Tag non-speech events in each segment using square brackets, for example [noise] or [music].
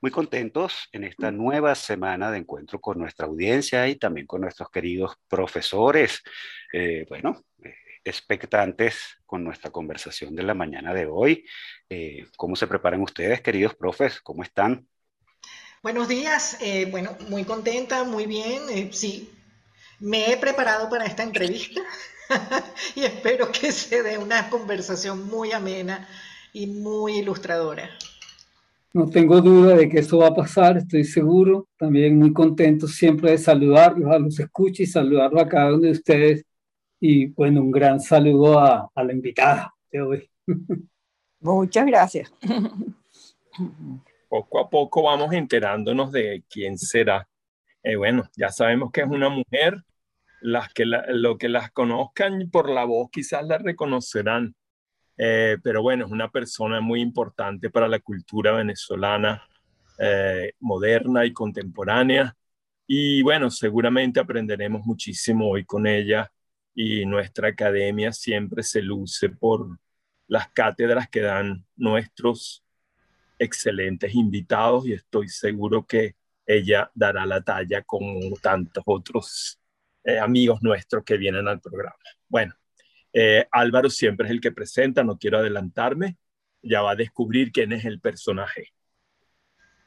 muy contentos en esta nueva semana de encuentro con nuestra audiencia y también con nuestros queridos profesores. Eh, bueno, eh, expectantes con nuestra conversación de la mañana de hoy. Eh, ¿Cómo se preparan ustedes, queridos profes? ¿Cómo están? Buenos días. bueno, muy contenta, muy bien. sí, me he preparado para esta entrevista [laughs] y espero que se dé una conversación muy amena y muy ilustradora. No tengo duda de que eso va a pasar, estoy seguro. También muy contento siempre de saludarlos, a los escucho y saludarlos a cada uno de ustedes. Y bueno, un gran saludo a, la invitada de hoy. [laughs] Muchas gracias. Poco a poco vamos enterándonos de quién será. Eh, bueno, ya sabemos que es una mujer. Las que lo que las conozcan por la voz quizás la reconocerán eh, pero bueno, es una persona muy importante para la cultura venezolana eh, moderna y contemporánea. Y bueno, seguramente aprenderemos muchísimo hoy con ella y nuestra academia siempre se luce por las cátedras que dan nuestros excelentes invitados y estoy seguro que ella dará la talla como tantos otros eh, amigos nuestros que vienen al programa. Bueno, eh, Álvaro siempre es el que presenta, no quiero adelantarme, ya va a descubrir quién es el personaje.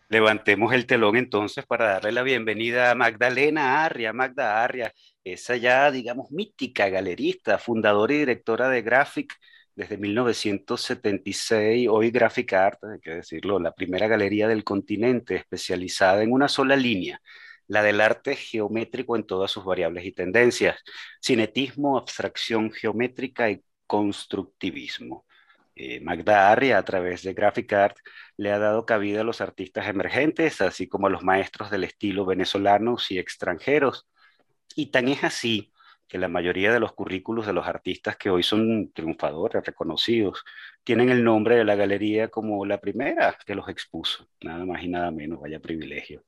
Levantemos el telón entonces para darle la bienvenida a Magdalena Arria. Magda Arria, esa ya, digamos, mítica galerista, fundadora y directora de Graphic desde 1976, hoy Graphic Art, hay que decirlo, la primera galería del continente especializada en una sola línea, la del arte geométrico en todas sus variables y tendencias, cinetismo, abstracción geométrica y constructivismo. Eh, Magda Arria, a través de Graphic Art, le ha dado cabida a los artistas emergentes, así como a los maestros del estilo venezolanos y extranjeros. Y tan es así que la mayoría de los currículos de los artistas que hoy son triunfadores, reconocidos, tienen el nombre de la galería como la primera que los expuso. Nada más y nada menos, vaya privilegio.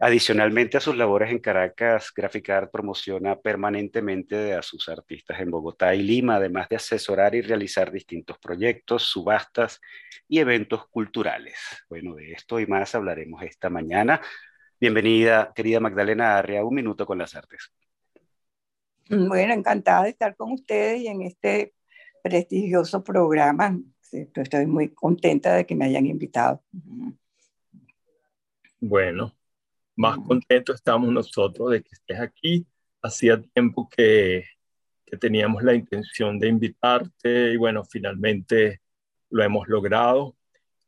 Adicionalmente a sus labores en Caracas, Graphic Art promociona permanentemente a sus artistas en Bogotá y Lima, además de asesorar y realizar distintos proyectos, subastas y eventos culturales. Bueno, de esto y más hablaremos esta mañana. Bienvenida, querida Magdalena Arria, un minuto con las artes. Bueno, encantada de estar con ustedes y en este prestigioso programa. Estoy muy contenta de que me hayan invitado. Bueno, más contentos estamos nosotros de que estés aquí. Hacía tiempo que, que teníamos la intención de invitarte y bueno, finalmente lo hemos logrado.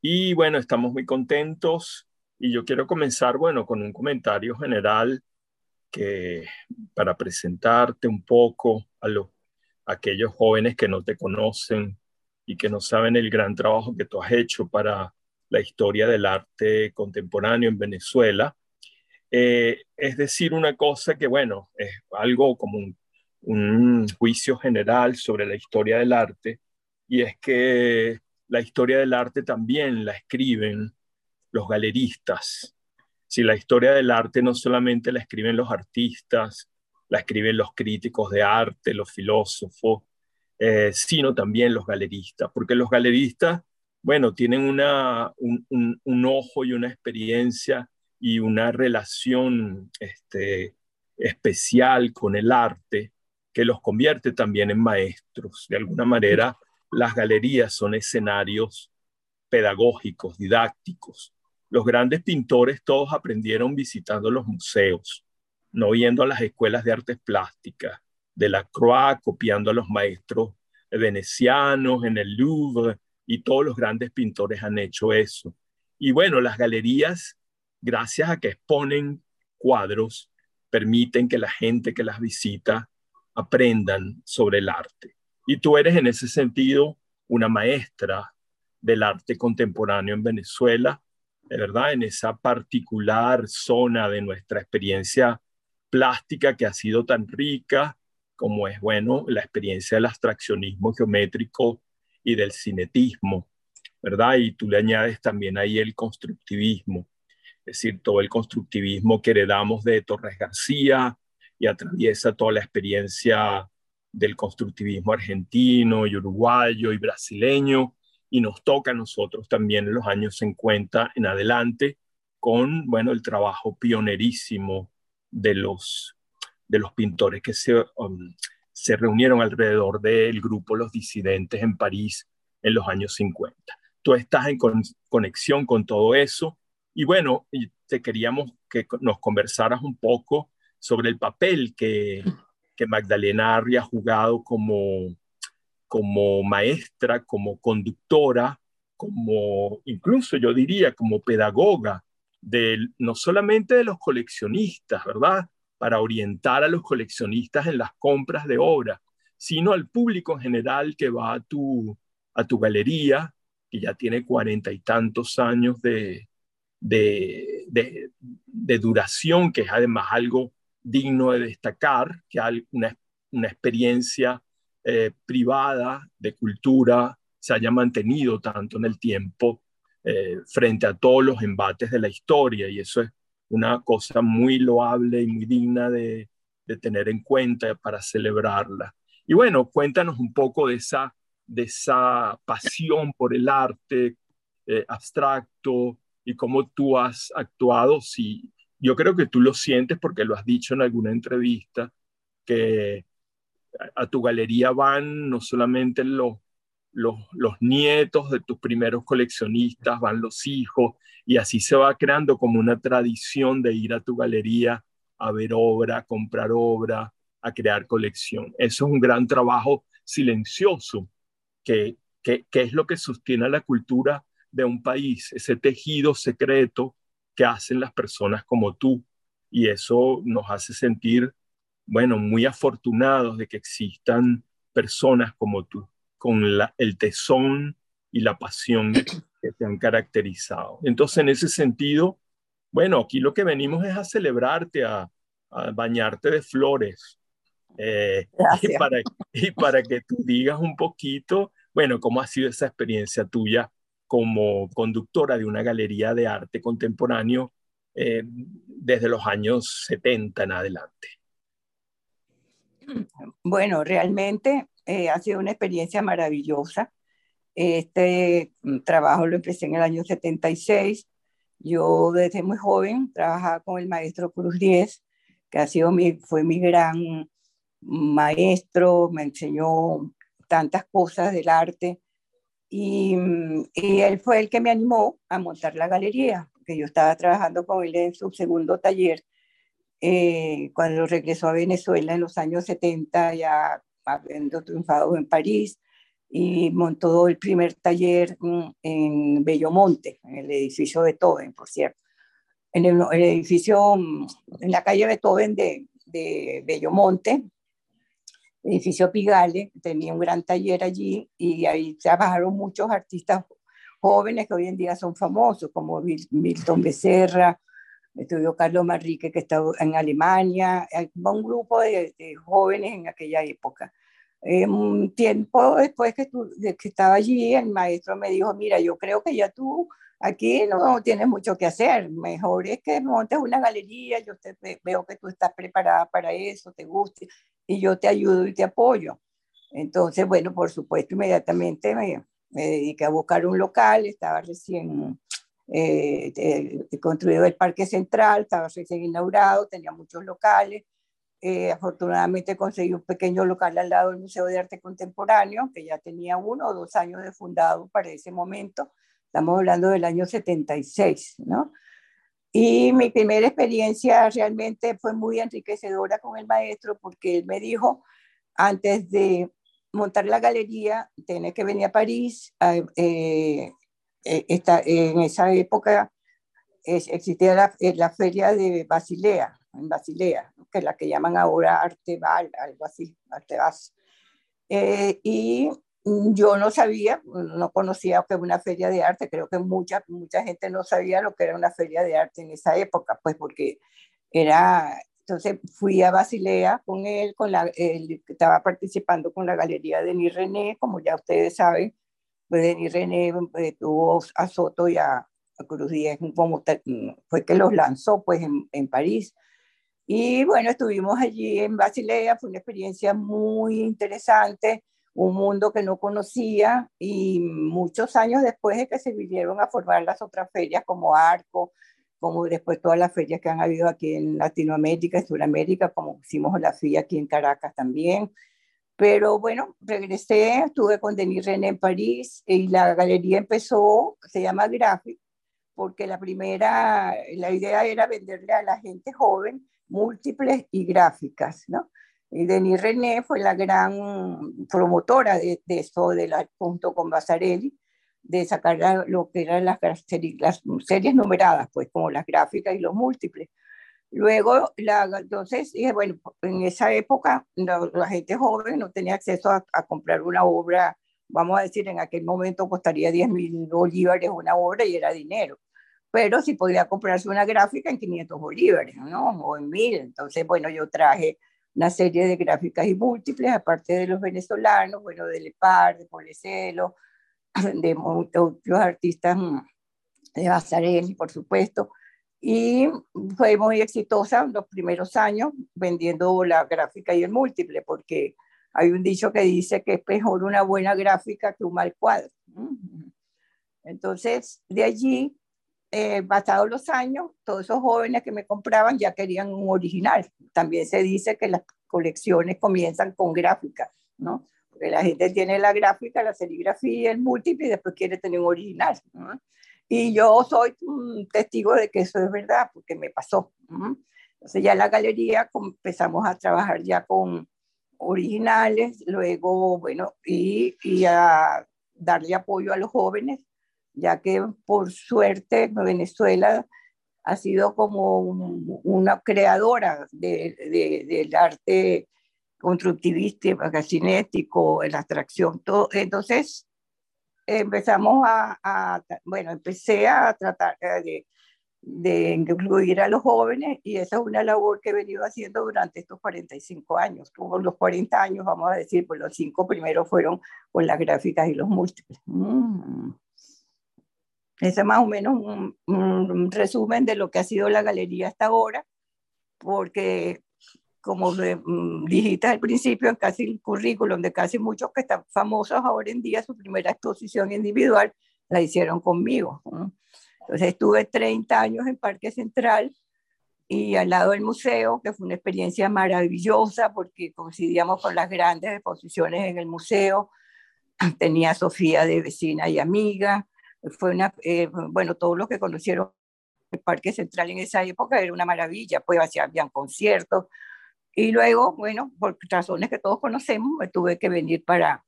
Y bueno, estamos muy contentos y yo quiero comenzar, bueno, con un comentario general que para presentarte un poco a los aquellos jóvenes que no te conocen y que no saben el gran trabajo que tú has hecho para la historia del arte contemporáneo en Venezuela. Eh, es decir una cosa que, bueno, es algo como un, juicio general sobre la historia del arte, y es que la historia del arte también la escriben los galeristas. Si la historia del arte no solamente la escriben los artistas, la escriben los críticos de arte, los filósofos, eh, sino también los galeristas, porque los galeristas, bueno, tienen una, un, un, un ojo y una experiencia y una relación este, especial con el arte que los convierte también en maestros. De alguna manera, las galerías son escenarios pedagógicos, didácticos. Los grandes pintores todos aprendieron visitando los museos, no yendo a las escuelas de artes plásticas, de la Croix, copiando a los maestros venecianos en el Louvre, y todos los grandes pintores han hecho eso. Y bueno, las galerías, gracias a que exponen cuadros, permiten que la gente que las visita aprendan sobre el arte. Y tú eres en ese sentido una maestra del arte contemporáneo en Venezuela, verdad, en esa particular zona de nuestra experiencia plástica que ha sido tan rica como es, bueno, la experiencia del abstraccionismo geométrico y del cinetismo, ¿verdad? Y tú le añades también ahí el constructivismo, es decir, todo el constructivismo que heredamos de Torres García y atraviesa toda la experiencia del constructivismo argentino y uruguayo y brasileño, y nos toca a nosotros también en los años 50 en adelante con, bueno, el trabajo pionerísimo de los, de los pintores que se, um, se reunieron alrededor del grupo Los Disidentes en París en los años 50. Tú estás en conexión con todo eso y bueno, te queríamos que nos conversaras un poco sobre el papel que, que Magdalena Arri ha jugado como, como maestra, como conductora, como incluso yo diría como pedagoga, de, no solamente de los coleccionistas, ¿verdad? para orientar a los coleccionistas en las compras de obra, sino al público en general que va a tu, a tu galería, que ya tiene cuarenta y tantos años de, de, de, duración, que es además algo digno de destacar, que una, una experiencia eh, privada de cultura se haya mantenido tanto en el tiempo eh, frente a todos los embates de la historia, y eso es una cosa muy loable y muy digna de, tener en cuenta para celebrarla. Y bueno, cuéntanos un poco de esa, de esa pasión por el arte eh, abstracto y cómo tú has actuado. Si, yo creo que tú lo sientes porque lo has dicho en alguna entrevista, que a, tu galería van no solamente los, los, los nietos de tus primeros coleccionistas, van los hijos, y así se va creando como una tradición de ir a tu galería a ver obra, a comprar obra, a crear colección. Eso es un gran trabajo silencioso que, que, es lo que sostiene la cultura de un país, ese tejido secreto que hacen las personas como tú. Y eso nos hace sentir, bueno, muy afortunados de que existan personas como tú, con el tesón y la pasión que te han caracterizado. Entonces, en ese sentido, bueno, aquí lo que venimos es a celebrarte, a, bañarte de flores. Eh, y, para, y para que tú digas un poquito, bueno, cómo ha sido esa experiencia tuya como conductora de una galería de arte contemporáneo eh, desde los años 70 en adelante. Bueno, realmente eh, ha sido una experiencia maravillosa. Este mm, trabajo lo empecé en el año 76. Yo desde muy joven trabajaba con el maestro Cruz Diez, que ha sido mi, fue mi gran maestro, me enseñó tantas cosas del arte. Y, mm, y, él fue el que me animó a montar la galería, que yo estaba trabajando con él en su segundo taller. Eh, cuando regresó a Venezuela en los años 70, ya habiendo triunfado en París, y montó el primer taller mm, en Bellomonte, en el edificio Beethoven, por cierto. En el, edificio, mm, en la calle Beethoven de, de Bellomonte, edificio Pigale, tenía un gran taller allí y ahí trabajaron muchos artistas jóvenes que hoy en día son famosos, como Milton Becerra, estudió Carlos Manrique, que estaba en Alemania, un grupo de jóvenes en aquella época. Eh, un tiempo después que, de que estaba allí, el maestro me dijo, mira, yo creo que ya tú aquí no tienes mucho que hacer, mejor es que montes una galería, yo te, veo que tú estás preparada para eso, te guste, y yo te ayudo y te apoyo. Entonces, bueno, por supuesto, inmediatamente me, me dediqué a buscar un local, estaba recién eh, construido el Parque Central, estaba recién inaugurado, tenía muchos locales, eh, afortunadamente conseguí un pequeño local al lado del Museo de Arte Contemporáneo, que ya tenía uno o dos años de fundado para ese momento. Estamos hablando del año 76, ¿no? Y mi primera experiencia realmente fue muy enriquecedora con el maestro porque él me dijo, antes de montar la galería, tenía que venir a París. Eh, en esa época existía la, la, feria de Basilea, en Basilea, que es la que llaman ahora Arteval, algo así, Artebas. Eh, y yo no sabía, no conocía que una feria de arte, creo que mucha, mucha gente no sabía lo que era una feria de arte en esa época, pues porque era, entonces fui a Basilea con él, con la, él estaba participando con la galería de Denis René, como ya ustedes saben, pues Denis René eh, tuvo a Soto y a, Cruz Díaz, como fue que los lanzó pues en, en París. Y bueno, estuvimos allí en Basilea, fue una experiencia muy interesante, un mundo que no conocía y muchos años después de que se vinieron a formar las otras ferias como Arco, como después todas las ferias que han habido aquí en Latinoamérica y Sudamérica, como hicimos la FIA aquí en Caracas también. Pero bueno, regresé, estuve con Denis René en París y la galería empezó, se llama Graphic, porque la primera, la idea era venderle a la gente joven múltiples y gráficas, ¿no? Denis René fue la gran promotora de, de eso, de la, junto con Basarelli, de sacar lo que eran las, las series numeradas, pues como las gráficas y los múltiples. Luego, la, entonces dije, bueno, en esa época la, gente joven no tenía acceso a, a, comprar una obra, vamos a decir, en aquel momento costaría 10 mil bolívares una obra y era dinero pero si podía comprarse una gráfica en 500 bolívares, ¿no? O en 1000. Entonces, bueno, yo traje una serie de gráficas y múltiples, aparte de los venezolanos, bueno, de Lepar, de Polecelo, [clears throat] de muchos artistas mm, de Basarelli, por supuesto. Y fue muy exitosa los primeros años vendiendo la gráfica y el múltiple, porque hay un dicho que dice que es mejor una buena gráfica que un mal cuadro. Entonces, de allí eh, pasados los años, todos esos jóvenes que me compraban ya querían un original. También se dice que las colecciones comienzan con gráfica, ¿no? Porque la gente tiene la gráfica, la serigrafía, el múltiple y después quiere tener un original. ¿no? Y yo soy un testigo de que eso es verdad, porque me pasó. ¿no? Entonces ya en la galería empezamos a trabajar ya con originales, luego, bueno, y, y a darle apoyo a los jóvenes ya que por suerte Venezuela ha sido como una creadora del arte constructivista, cinético, la abstracción, todo. Entonces empezamos a, bueno, empecé a tratar de, de, incluir a los jóvenes y esa es una labor que he venido haciendo durante estos 45 años. Como los 40 años, vamos a decir, pues los cinco primeros fueron con las gráficas y los múltiples. Mm. Ese es más o menos un, resumen de lo que ha sido la galería hasta ahora, porque como mm, dijiste al principio, en casi el currículum de casi muchos que están famosos ahora en día, su primera exposición individual la hicieron conmigo. Entonces estuve 30 años en Parque Central y al lado del museo, que fue una experiencia maravillosa porque coincidíamos con las grandes exposiciones en el museo. Tenía a Sofía de vecina y amiga, fue una, eh, bueno, todos los que conocieron el Parque Central en esa época era una maravilla, pues habían conciertos. Y luego, bueno, por razones que todos conocemos, me tuve que venir para,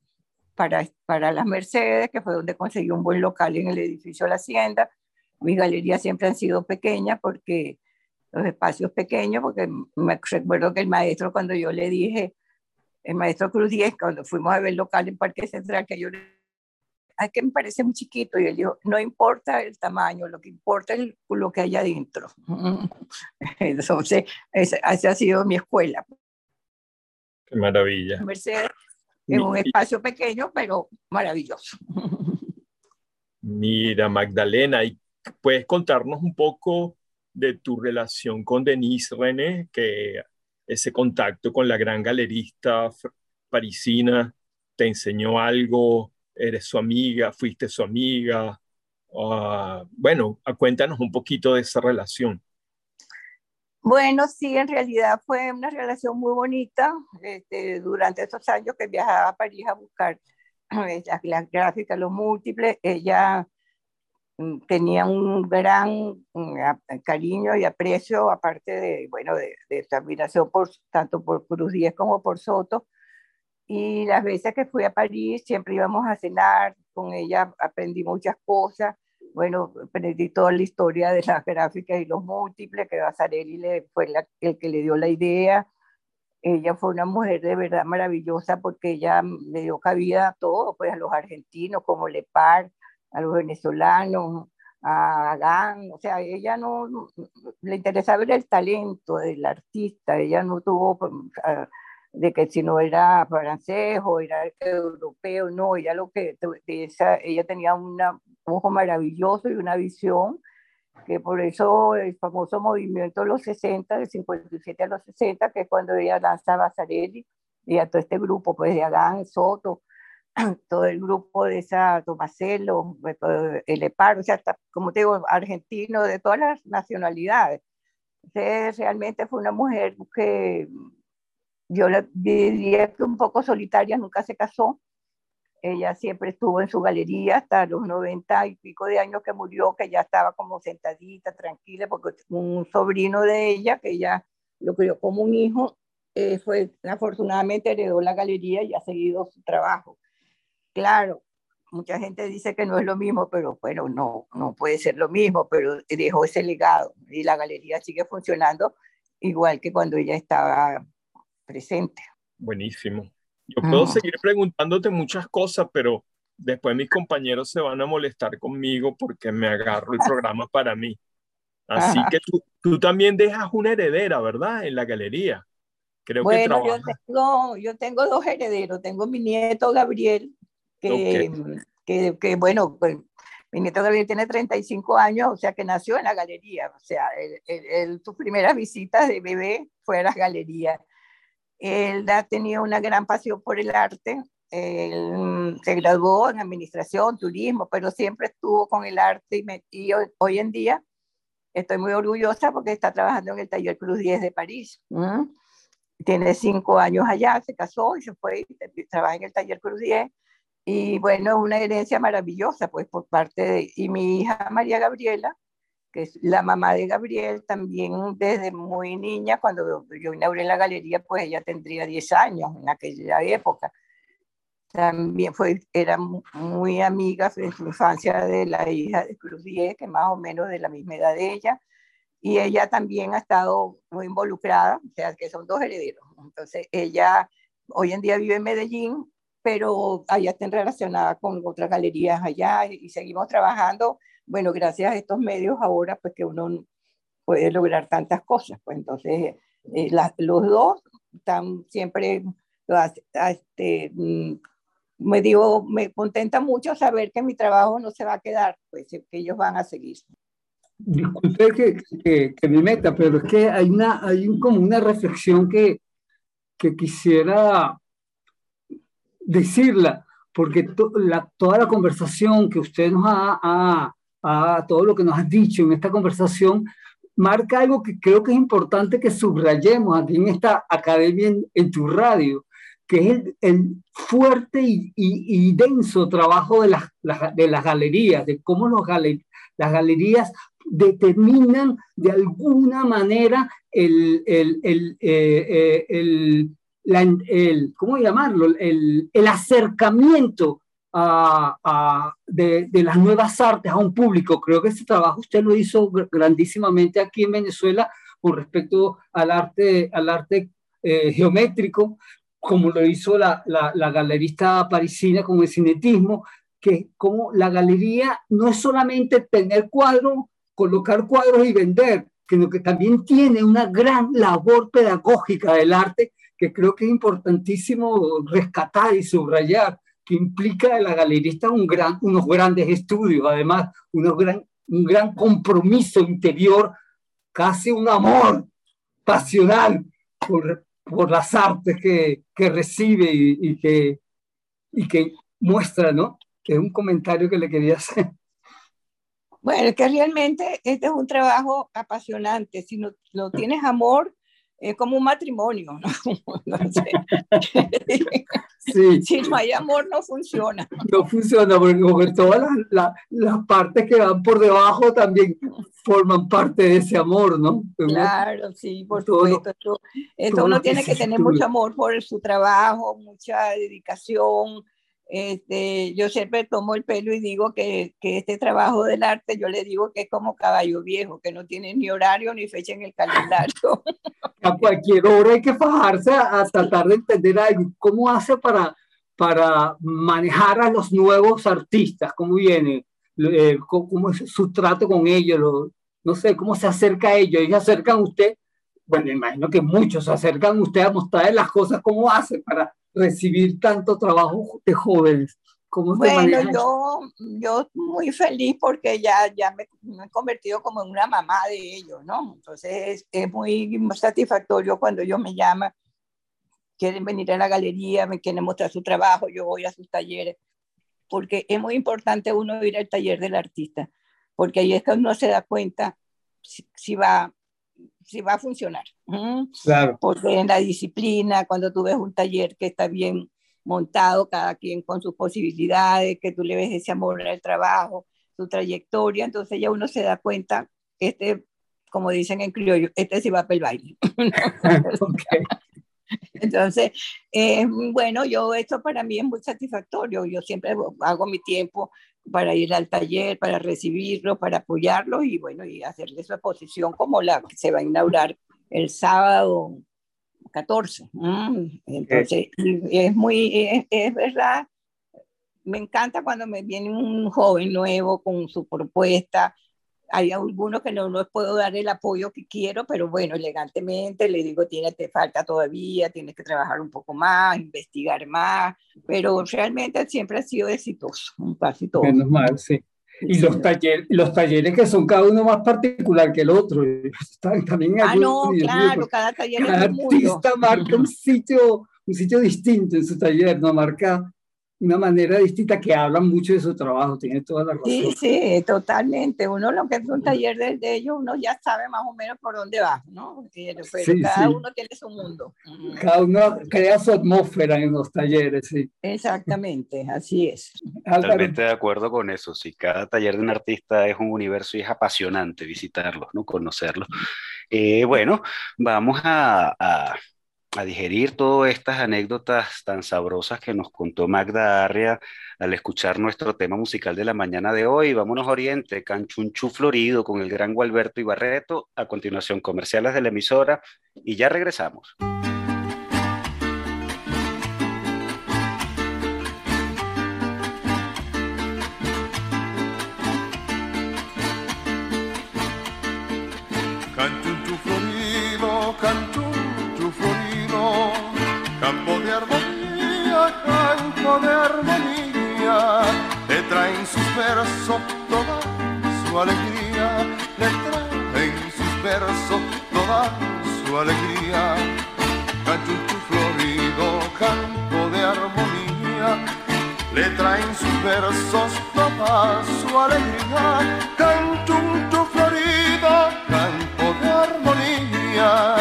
para, para las Mercedes, que fue donde conseguí un buen local en el edificio de la Hacienda. Mis galerías siempre han sido pequeñas porque los espacios pequeños, porque me recuerdo que el maestro cuando yo le dije, el maestro Cruz Díez, cuando fuimos a ver local en Parque Central, que yo le es que me parece muy chiquito. Y él dijo, no importa el tamaño, lo que importa es lo que hay adentro. [laughs] Entonces, esa ha sido mi escuela. Qué maravilla. Mercedes, en un espacio pequeño, pero maravilloso. Mira, Magdalena, ¿y puedes contarnos un poco de tu relación con Denise René, que ese contacto con la gran galerista parisina te enseñó algo eres su amiga, fuiste su amiga. Uh, bueno, cuéntanos un poquito de esa relación. Bueno, sí, en realidad fue una relación muy bonita. Este, durante esos años que viajaba a París a buscar las, las gráficas, los múltiples, ella mm, tenía un gran mm, cariño y aprecio, aparte de, bueno, de, de su admiración tanto por Cruz Díez como por Soto, Y las veces que fui a París, siempre íbamos a cenar, con ella aprendí muchas cosas. Bueno, aprendí toda la historia de las gráficas y los múltiples, que Basarelli le, fue el que le dio la idea. Ella fue una mujer de verdad maravillosa porque ella le dio cabida a todo, pues a los argentinos como Lepar, a los venezolanos, a Agán, o sea, ella no, le interesaba el talento del artista, ella no tuvo pues, de que si no era francés o era europeo, no, ella lo que, esa, ella tenía un ojo maravilloso y una visión, que por eso el famoso movimiento de los 60, de 57 a los 60, que es cuando ella lanza Basarelli y a todo este grupo, pues de Adán, Soto, [clears throat] todo el grupo de esa Tomaselo, el Epar, o sea, como te digo, argentino, de todas las nacionalidades. Entonces, realmente fue una mujer que yo le diría que un poco solitaria, nunca se casó. Ella siempre estuvo en su galería hasta los 90 y pico de años que murió, que ya estaba como sentadita, tranquila, porque un sobrino de ella, que ella lo crió como un hijo, eh, fue afortunadamente heredó la galería y ha seguido su trabajo. Claro, mucha gente dice que no es lo mismo, pero bueno, no, no puede ser lo mismo, pero dejó ese legado y la galería sigue funcionando igual que cuando ella estaba presente. Buenísimo. Yo puedo seguir preguntándote muchas cosas, pero después mis compañeros se van a molestar conmigo porque me agarro el programa para mí. Así que tú, tú, también dejas una heredera, ¿verdad? En la galería. Creo bueno, yo, tengo, yo tengo dos herederos. Tengo mi nieto Gabriel, que, que, que, bueno, pues, mi nieto Gabriel tiene 35 años, o sea que nació en la galería. O sea, él, sus primeras visitas de bebé fue a las galerías. Él ha tenido una gran pasión por el arte. Él mm, se graduó en administración, turismo, pero siempre estuvo con el arte y, hoy, en día estoy muy orgullosa porque está trabajando en el taller Cruz 10 de París. Tiene cinco años allá, se casó y se fue, y trabaja en el taller Cruz 10. Y bueno, es una herencia maravillosa, pues por parte de... Y mi hija María Gabriela, que es la mamá de Gabriel, también desde muy niña, cuando yo inauguré la galería, pues ella tendría 10 años en aquella época. También fue, era muy amiga en su infancia de la hija de Cruz Diez, que más o menos de la misma edad de ella, y ella también ha estado muy involucrada, o sea, que son dos herederos. Entonces, ella hoy en día vive en Medellín, pero allá está relacionada con otras galerías allá y seguimos trabajando bueno, gracias a estos medios ahora, pues que uno puede lograr tantas cosas. Pues entonces, eh, los dos están siempre, este, mm, me digo, me contenta mucho saber que mi trabajo no se va a quedar, pues que ellos van a seguir. Disculpe que, que, me meta, pero es que hay, una, hay un, como una reflexión que, que quisiera decirla, porque la, toda la conversación que usted nos ha, a todo lo que nos has dicho en esta conversación, marca algo que creo que es importante que subrayemos aquí en esta academia en, tu radio, que es el, fuerte y, denso trabajo de las, de las galerías, de cómo los las galerías determinan de alguna manera el, el, el, eh, eh, el ¿cómo llamarlo? El, acercamiento de, las nuevas artes a un público. Creo que ese trabajo usted lo hizo grandísimamente aquí en Venezuela con respecto al arte, al arte eh, geométrico, como lo hizo la, la, galerista parisina con el cinetismo, que como la galería no es solamente tener cuadros, colocar cuadros y vender, sino que también tiene una gran labor pedagógica del arte que creo que es importantísimo rescatar y subrayar que implica en la galerista un gran, unos grandes estudios, además unos gran, un gran compromiso interior, casi un amor pasional por, por las artes que, que recibe y, que, y que muestra, ¿no? Es un comentario que le quería hacer. Bueno, es que realmente este es un trabajo apasionante. Si no, no tienes amor, es como un matrimonio, ¿no? [laughs] [laughs] [laughs] Si no hay amor, no funciona. No funciona, porque todas las, las, partes que van por debajo también forman parte de ese amor, ¿no? Claro, sí, por supuesto. Esto, uno tiene que tener mucho amor por su trabajo, mucha dedicación. Este, yo siempre tomo el pelo y digo que, que, este trabajo del arte, yo le digo que es como caballo viejo, que no tiene ni horario ni fecha en el calendario. [laughs] [laughs] A cualquier hora hay que fajarse a, a tratar de entender algo. ¿Cómo hace para, para manejar a los nuevos artistas? ¿Cómo viene? Eh, cómo es su trato con ellos, no sé, cómo se acerca a ellos, ellos se acercan a usted, bueno, imagino que muchos se acercan a usted a mostrarle las cosas, cómo hace para recibir tanto trabajo de jóvenes. ¿Cómo bueno, yo, yo muy feliz porque ya, ya me, he convertido como en una mamá de ellos, ¿no? Entonces es, es muy satisfactorio cuando ellos me llaman, quieren venir a la galería, me quieren mostrar su trabajo, yo voy a sus talleres porque es muy importante uno ir al taller del artista, porque ahí es que uno se da cuenta si, va, si va a funcionar. Claro. Porque en la disciplina, cuando tú ves un taller que está bien montado, cada quien con sus posibilidades, que tú le ves ese amor al trabajo, su trayectoria, entonces ya uno se da cuenta, este, como dicen en criollo, este sí va para el baile. [laughs] [laughs] okay. Entonces, eh, bueno, yo esto para mí es muy satisfactorio. Yo siempre hago mi tiempo para ir al taller, para recibirlo, para apoyarlo y bueno, y hacerle su exposición como la que se va a inaugurar el sábado 14. Mm, entonces, es muy, es verdad, me encanta cuando me viene un joven nuevo con su propuesta, hay algunos que no, no puedo dar el apoyo que quiero, pero bueno, elegantemente le digo, tiene, te falta todavía, tienes que trabajar un poco más, investigar más, pero realmente siempre ha sido exitoso, casi todo. Menos mal, sí. Y los, talleres, los talleres que son cada uno más particular que el otro. [laughs] También ah, no, claro, cada taller cada es un artista marca un sitio, un sitio distinto en su taller, no marca una manera distinta que hablan mucho de su trabajo, tiene toda la razón. Sí, sí, totalmente. Uno lo que es un taller de, ellos, uno ya sabe más o menos por dónde va, ¿no? Pero, cada uno tiene su mundo. Cada uno crea su atmósfera en los talleres, sí. Exactamente, así es. Totalmente de acuerdo con eso, sí. Cada taller de un artista es un universo y es apasionante visitarlo, ¿no? Conocerlo. Eh, bueno, vamos a a digerir todas estas anécdotas tan sabrosas que nos contó Magda Arria al escuchar nuestro tema musical de la mañana de hoy. Vámonos Oriente, Canchunchu Florido con el gran Gualberto Ibarreto. A continuación, comerciales de la emisora y ya regresamos. Versos toda su alegría, le traen sus versos toda su alegría. Cachuchu florido, campo de armonía, le traen sus versos toda su alegría. Cachuchu florido, campo de armonía,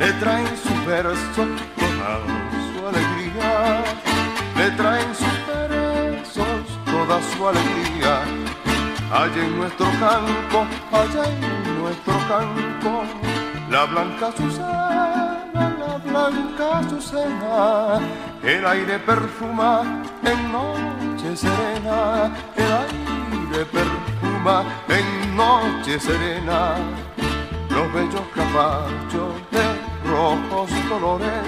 le traen sus versos toda su alegría le traen toda su alegría. Allá en nuestro campo, allá en nuestro campo, la blanca azucena, la blanca azucena, el aire perfuma en noche serena, el aire perfuma en noche serena, los bellos caballos de rojos colores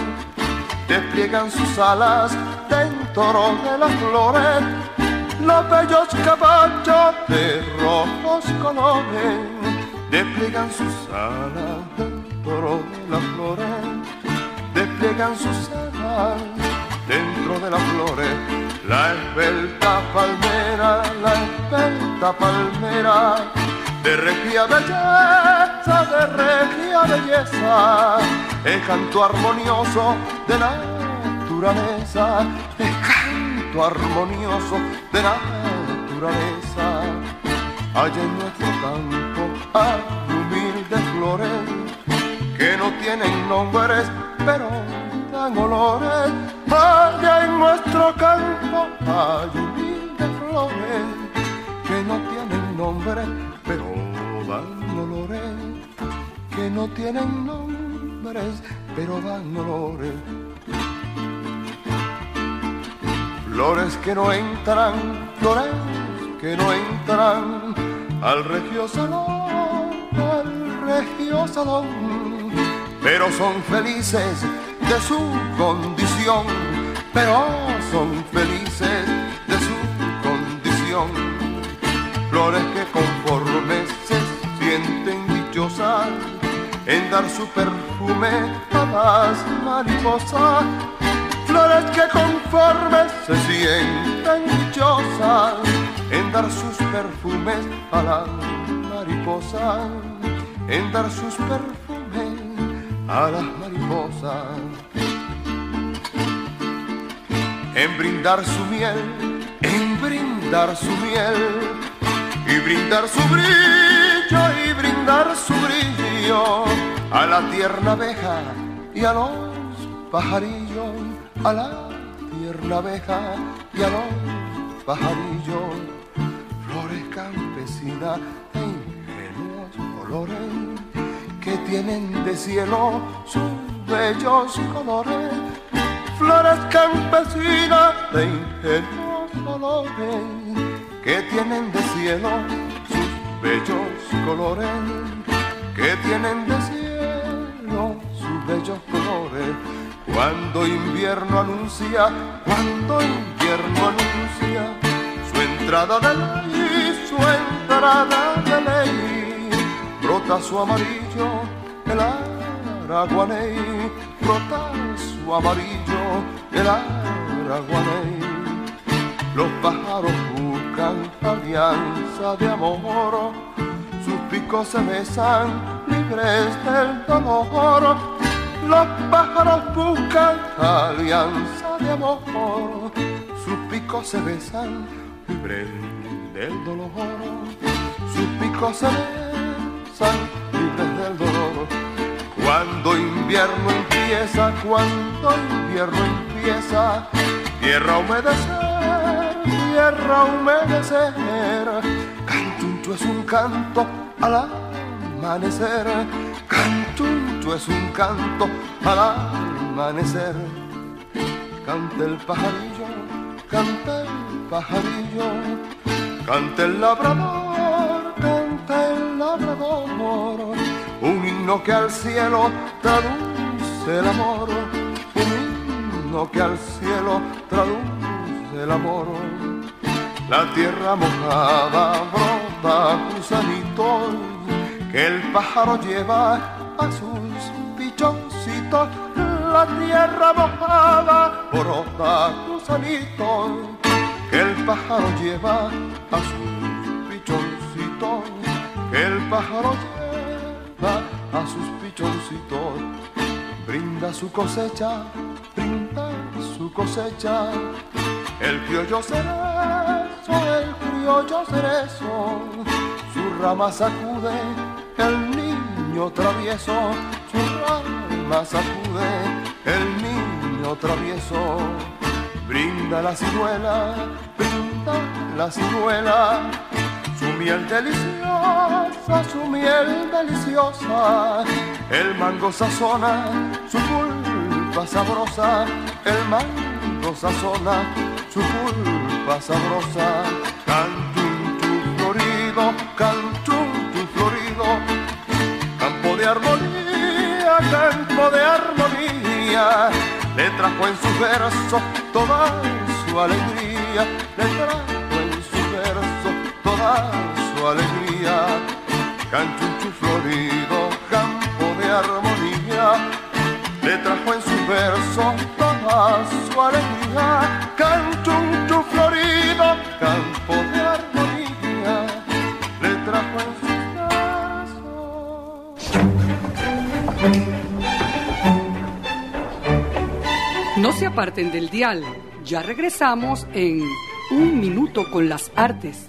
despliegan sus alas dentro de las flores, los bellos caballos de rojos colores despliegan sus alas dentro de las flores, despliegan sus alas dentro de las flores. La esbelta palmera, la esbelta palmera, de regia belleza, de regia belleza, el canto armonioso de la naturaleza, el canto armonioso de la naturaleza. Allá en nuestro campo hay humildes flores que no tienen nombres, pero dan olores. Allá en nuestro campo hay humildes flores que no tienen nombre, pero dan olores no tienen nombres, pero dan olores. Flores que no entran, flores que no entran al regio salón, al regio salón, pero son felices de su condición, pero son felices de su condición. Flores que conforme se sienten dichosas en dar su perfume a las mariposas. Que conforme se sienten dichosas en dar sus perfumes a las mariposas, en dar sus perfumes a las mariposas, en brindar su miel, en brindar su miel y brindar su brillo y brindar su brillo a la tierna abeja y a los pajarillos, a la tierna abeja y a los pajarillos, flores campesinas e ingenuos colores que tienen de cielo sus bellos colores, flores campesinas de ingenuos colores que tienen de cielo sus bellos colores, que tienen de cielo sus bellos colores. Cuando invierno anuncia, cuando invierno anuncia su entrada de ley, su entrada de ley, brota su amarillo el araguaney, brota su amarillo el araguaney. Los pájaros buscan alianza de amor, sus picos se besan libres del dolor. Los pájaros buscan alianza de amor, sus picos se besan libres del dolor. Sus picos se besan libres del dolor. Cuando invierno empieza, cuando invierno empieza, tierra humedecer, tierra humedecer. Cantuncho es un canto al amanecer, cantuncho es un canto al amanecer. Canta el pajarillo, canta el pajarillo, canta el labrador, canta el labrador. Un himno que al cielo traduce el amor, un himno que al cielo traduce el amor. La tierra mojada brota gusanitos el pájaro lleva a sus pichoncitos. La tierra mojada brota gusanitos que el pájaro lleva a sus pichoncitos. El pájaro lleva a sus pichoncitos. Brinda su cosecha, brinda su cosecha. El criollo cerezo, el criollo cerezo, su rama sacude, el niño travieso, su rama sacude, el niño travieso. Brinda la ciruela, brinda la ciruela, su miel deliciosa, su miel deliciosa. El mango sazona, su pulpa sabrosa, el mango sazona, su pulpa sabrosa. Cantun tu florido, cantun armonía, campo de armonía. Le trajo en su verso toda su alegría, le trajo en su verso toda su alegría. Canchunchu florido, campo de armonía, le trajo en su verso toda su alegría. Canchunchu No se aparten del dial. Ya regresamos en Un Minuto con las Artes.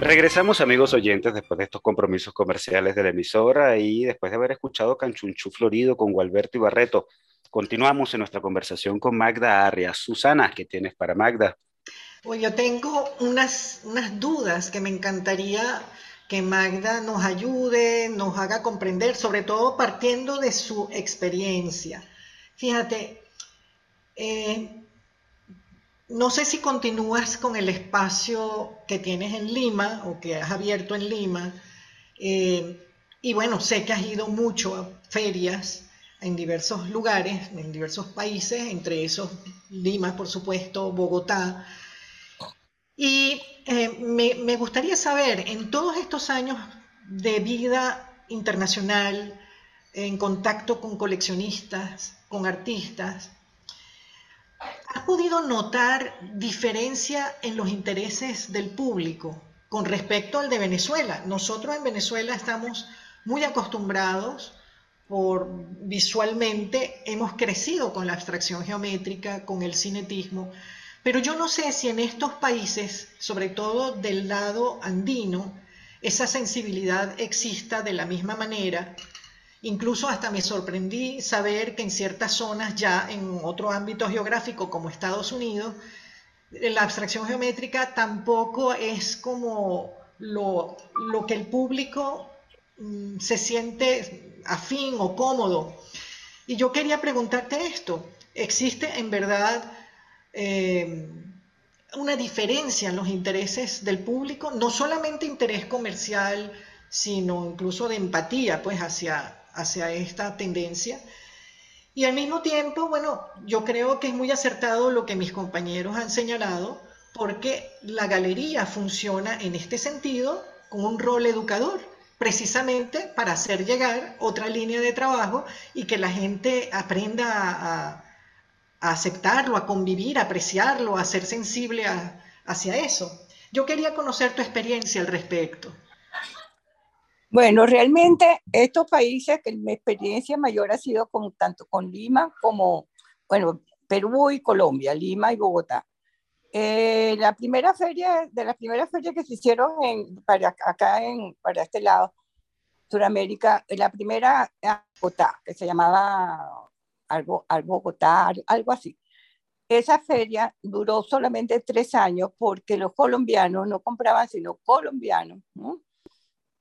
Regresamos amigos oyentes después de estos compromisos comerciales de la emisora y después de haber escuchado Canchunchú Florido con Gualberto y Barreto. continuamos en nuestra conversación con Magda Arias. Susana, ¿qué tienes para Magda? Pues yo tengo unas, unas dudas que me encantaría que Magda nos ayude, nos haga comprender, sobre todo partiendo de su experiencia. Fíjate, eh, no sé si continúas con el espacio que tienes en Lima o que has abierto en Lima. Eh, y bueno, sé que has ido mucho a ferias en diversos lugares, en diversos países, entre esos Lima, por supuesto, Bogotá. Y eh, me, gustaría saber, en todos estos años de vida internacional, en contacto con coleccionistas, con artistas, ¿has podido notar diferencia en los intereses del público con respecto al de Venezuela? Nosotros en Venezuela estamos muy acostumbrados por visualmente, hemos crecido con la abstracción geométrica, con el cinetismo, pero yo no sé si en estos países, sobre todo del lado andino, esa sensibilidad exista de la misma manera. Incluso hasta me sorprendí saber que en ciertas zonas, ya en otro ámbito geográfico como Estados Unidos, la abstracción geométrica tampoco es como lo, que el público mm, se siente afín o cómodo. Y yo quería preguntarte esto, ¿existe en verdad eh, una diferencia en los intereses del público, no solamente interés comercial, sino incluso de empatía pues hacia, hacia esta tendencia. Y al mismo tiempo, bueno, yo creo que es muy acertado lo que mis compañeros han señalado, porque la galería funciona en este sentido como un rol educador, precisamente para hacer llegar otra línea de trabajo y que la gente aprenda a, a aceptarlo, a convivir, a apreciarlo, a ser sensible hacia eso. Yo quería conocer tu experiencia al respecto. Bueno, realmente estos países, que mi experiencia mayor ha sido con, tanto con Lima como, bueno, Perú y Colombia, Lima y Bogotá. Eh, la primera feria, de las primeras ferias que se hicieron en, para, acá en, para este lado, Sudamérica, la primera en Bogotá, que se llamaba algo, al Bogotá, algo así. Esa feria duró solamente tres años porque los colombianos no compraban sino colombianos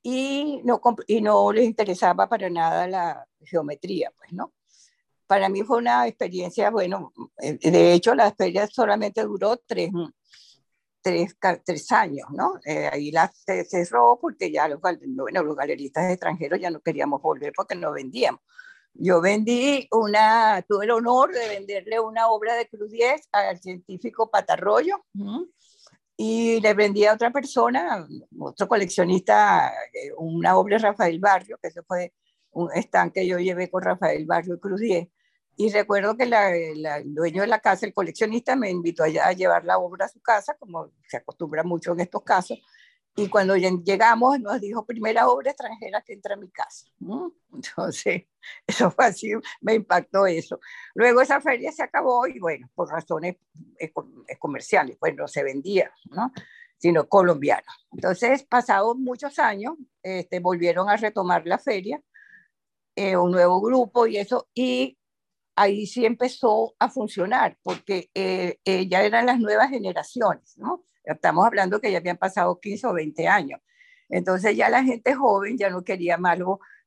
Y, no, y no les interesaba para nada la geometría, pues, ¿no? Para mí fue una experiencia, bueno, eh, de hecho la feria solamente duró tres, tres, tres años, ¿no? Eh, ahí la se cerró porque ya los, bueno, los galeristas extranjeros ya no queríamos volver porque no vendíamos. Yo vendí una, tuve el honor de venderle una obra de Cruz 10 al científico Patarroyo y le vendí a otra persona, otro coleccionista, eh, una obra de Rafael Barrio, que eso fue un stand que yo llevé con Rafael Barrio y Cruz 10. Y recuerdo que el dueño de la casa, el coleccionista, me invitó allá a llevar la obra a su casa, como se acostumbra mucho en estos casos, y cuando llegamos nos dijo, primera obra extranjera que entra a mi casa. [laughs] Entonces, eso fue así, me impactó eso. Luego esa feria se acabó y bueno, por razones comerciales, pues no se vendía, ¿no? sino colombiano. Entonces, pasados muchos años, este, volvieron a retomar la feria, eh, un nuevo grupo y eso, y ahí sí empezó a funcionar, porque eh, eh, ya eran las nuevas generaciones, ¿no? Estamos hablando que ya habían pasado 15 o 20 años. Entonces ya la gente joven ya no quería más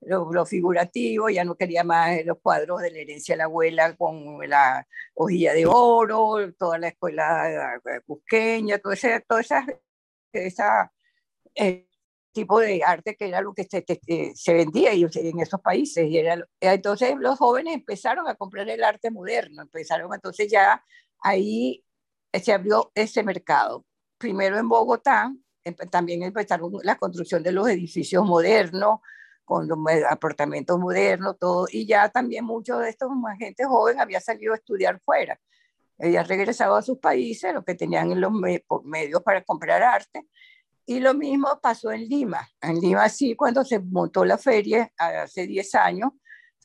lo, figurativo, ya no quería más los cuadros de la herencia de la abuela con la hojilla de oro, toda la escuela cusqueña, todo ese, todo esa, esa eh, tipo de arte que era lo que se, se vendía en esos países. Y era, entonces los jóvenes empezaron a comprar el arte moderno, empezaron entonces ya ahí se abrió ese mercado primero en Bogotá, también empezaron la construcción de los edificios modernos, con los apartamentos modernos, todo, y ya también muchos de estos gente joven había salido a estudiar fuera, había regresado a sus países, lo que tenían en los medios para comprar arte, y lo mismo pasó en Lima. En Lima sí, cuando se montó la feria hace 10 años,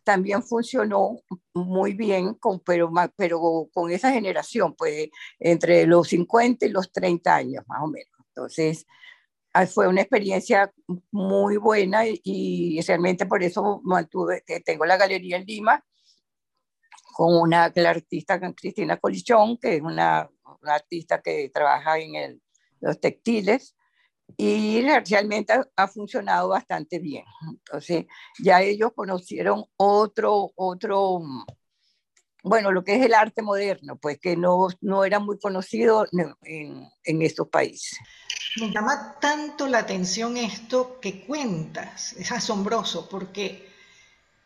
también funcionó muy bien, con, pero, pero con esa generación, pues entre los 50 y los 30 años más o menos. Entonces, fue una experiencia muy buena y, realmente por eso mantuve, que tengo la galería en Lima con una artista, Cristina Colichón, que es una, artista que trabaja en el, los textiles, y realmente ha, funcionado bastante bien. Entonces, ya ellos conocieron otro, otro, bueno, lo que es el arte moderno, pues que no, no era muy conocido en, en estos países. Me llama tanto la atención esto que cuentas, es asombroso, porque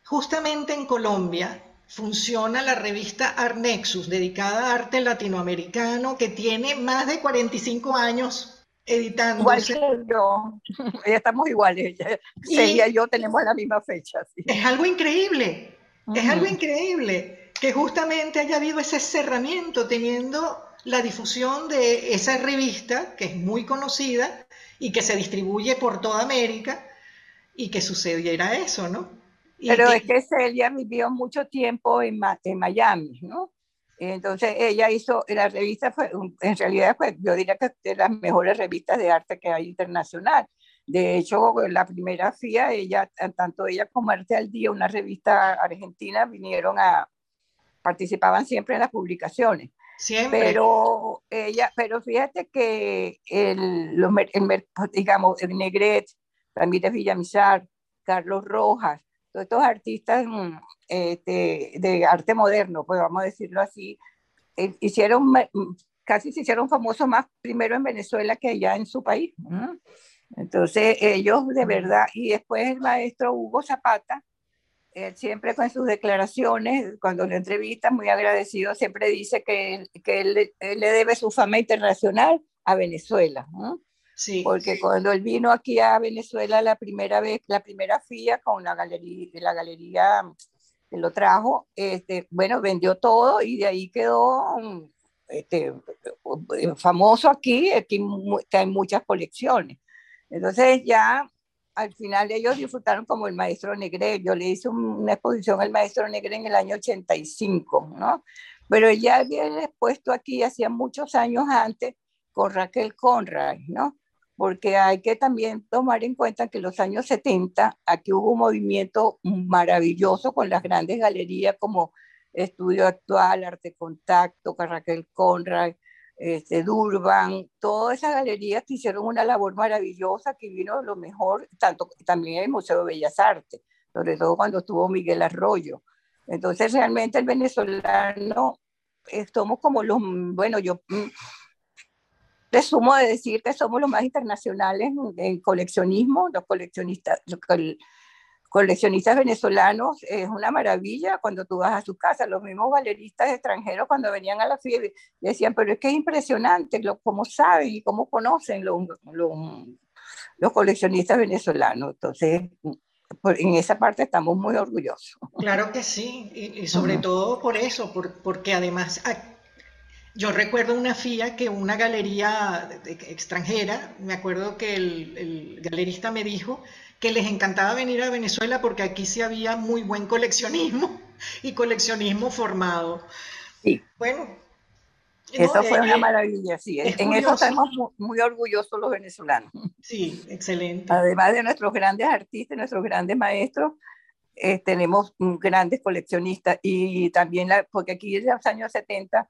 justamente en Colombia funciona la revista Art Nexus, dedicada a arte latinoamericano, que tiene más de 45 años editando. Igual que yo, [laughs] ya estamos iguales, Celia y yo tenemos la misma fecha. Es algo increíble, es algo increíble que justamente haya habido ese cerramiento teniendo la difusión de esa revista, que es muy conocida y que se distribuye por toda América, y que sucediera eso, ¿no? Pero es que Celia vivió mucho tiempo en, en Miami, ¿no? Entonces ella hizo, la revista fue, en realidad fue, yo diría que de las mejores revistas de arte que hay internacional. De hecho, la primera FIA, ella, tanto ella como Arte al Día, una revista argentina, vinieron a, participaban siempre en las publicaciones. Siempre. Pero ella, pero fíjate que el, los, el, digamos, el Negret, Ramírez Villamizar, Carlos Rojas, todos estos artistas mm, este, de arte moderno, pues vamos a decirlo así, eh, hicieron, mm, casi se hicieron famosos más primero en Venezuela que allá en su país. Entonces ellos de verdad, y después el maestro Hugo Zapata, él siempre con sus declaraciones, cuando lo entrevista, muy agradecido, siempre dice que, que él, le debe su fama internacional a Venezuela. Sí, Porque cuando él vino aquí a Venezuela la primera vez, la primera FIA con la galería, la galería que lo trajo, este, bueno, vendió todo y de ahí quedó este, famoso aquí, aquí hay muchas colecciones. Entonces ya al final ellos disfrutaron como el maestro Negre. Yo le hice una exposición al maestro Negre en el año 85, ¿no? Pero ya había expuesto aquí hacía muchos años antes con Raquel Conrad, ¿no? Porque hay que también tomar en cuenta que en los años 70 aquí hubo un movimiento maravilloso con las grandes galerías como Estudio Actual, Arte Contacto, con Raquel Conrad, este, Durban, todas esas galerías que hicieron una labor maravillosa, que vino lo mejor, tanto también el Museo de Bellas Artes, sobre todo cuando estuvo Miguel Arroyo. Entonces, realmente el venezolano, eh, somos como los, bueno, yo mm, presumo de decir que somos los más internacionales en coleccionismo, los coleccionistas, coleccionistas venezolanos es una maravilla cuando tú vas a su casa. Los mismos galeristas extranjeros cuando venían a la FIE decían, pero es que es impresionante lo, cómo saben y cómo conocen los, los, coleccionistas venezolanos. Entonces, en esa parte estamos muy orgullosos. Claro que sí, y, sobre todo por eso, porque además yo recuerdo una FIA que una galería extranjera, me acuerdo que el, el galerista me dijo que les encantaba venir a Venezuela porque aquí sí había muy buen coleccionismo y coleccionismo formado. Sí. Bueno. Eso fue una maravilla, sí. En eso estamos muy, orgullosos los venezolanos. Sí, excelente. Además de nuestros grandes artistas, nuestros grandes maestros, eh, tenemos grandes coleccionistas y también, la, porque aquí en los años 70